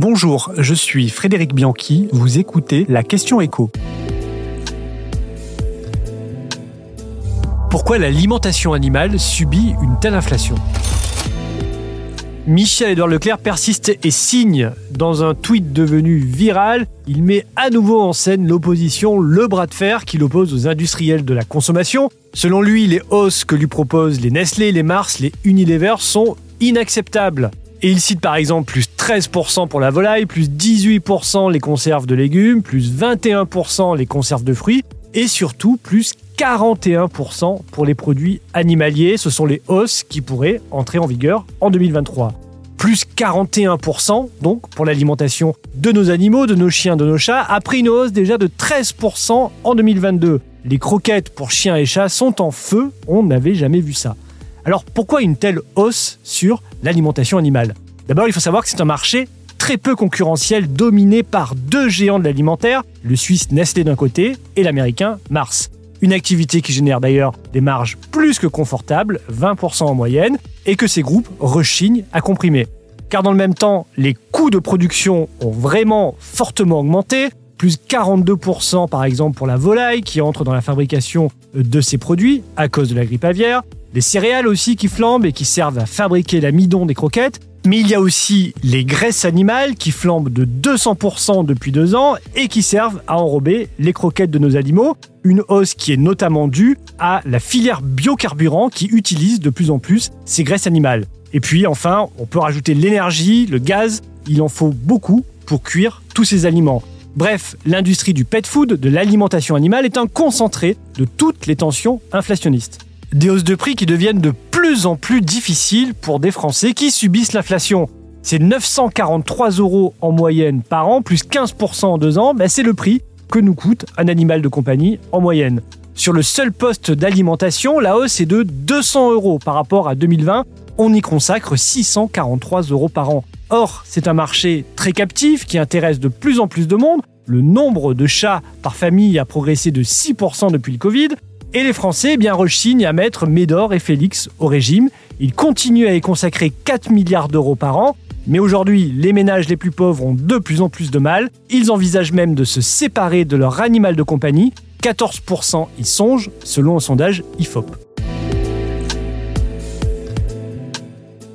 Bonjour, je suis Frédéric Bianchi, vous écoutez la question écho. Pourquoi l'alimentation animale subit une telle inflation? Michel-Édouard Leclerc persiste et signe. Dans un tweet devenu viral, il met à nouveau en scène l'opposition, le bras de fer qui l'oppose aux industriels de la consommation. Selon lui, les hausses que lui proposent les Nestlé, les Mars, les Unilever sont inacceptables. Et il cite par exemple plus 13% pour la volaille, plus 18% les conserves de légumes, plus 21% les conserves de fruits, et surtout plus 41% pour les produits animaliers. Ce sont les hausses qui pourraient entrer en vigueur en 2023. Plus 41% donc pour l'alimentation de nos animaux, de nos chiens, de nos chats, après une hausse déjà de 13% en 2022. Les croquettes pour chiens et chats sont en feu, on n'avait jamais vu ça. Alors pourquoi une telle hausse sur l'alimentation animale? D'abord, il faut savoir que c'est un marché très peu concurrentiel dominé par deux géants de l'alimentaire, le suisse Nestlé d'un côté et l'américain Mars. Une activité qui génère d'ailleurs des marges plus que confortables, 20% en moyenne, et que ces groupes rechignent à comprimer. Car dans le même temps, les coûts de production ont vraiment fortement augmenté, plus 42% par exemple pour la volaille qui entre dans la fabrication de ces produits à cause de la grippe aviaire, les céréales aussi qui flambent et qui servent à fabriquer l'amidon des croquettes, mais il y a aussi les graisses animales qui flambent de 200% depuis deux ans et qui servent à enrober les croquettes de nos animaux. Une hausse qui est notamment due à la filière biocarburant qui utilise de plus en plus ces graisses animales. Et puis enfin, on peut rajouter l'énergie, le gaz, il en faut beaucoup pour cuire tous ces aliments. Bref, l'industrie du pet food, de l'alimentation animale, est un concentré de toutes les tensions inflationnistes. Des hausses de prix qui deviennent de plus en plus difficiles pour des Français qui subissent l'inflation. C'est 943 euros en moyenne par an, plus 15% en deux ans, ben c'est le prix que nous coûte un animal de compagnie en moyenne. Sur le seul poste d'alimentation, la hausse est de 200 euros par rapport à 2020. On y consacre 643 euros par an. Or, c'est un marché très captif qui intéresse de plus en plus de monde. Le nombre de chats par famille a progressé de 6% depuis le Covid. Et les Français eh bien rechignent à mettre Médor et Félix au régime. Ils continuent à y consacrer 4 milliards d'euros par an. Mais aujourd'hui, les ménages les plus pauvres ont de plus en plus de mal. Ils envisagent même de se séparer de leur animal de compagnie. 14% y songent, selon un sondage IFOP.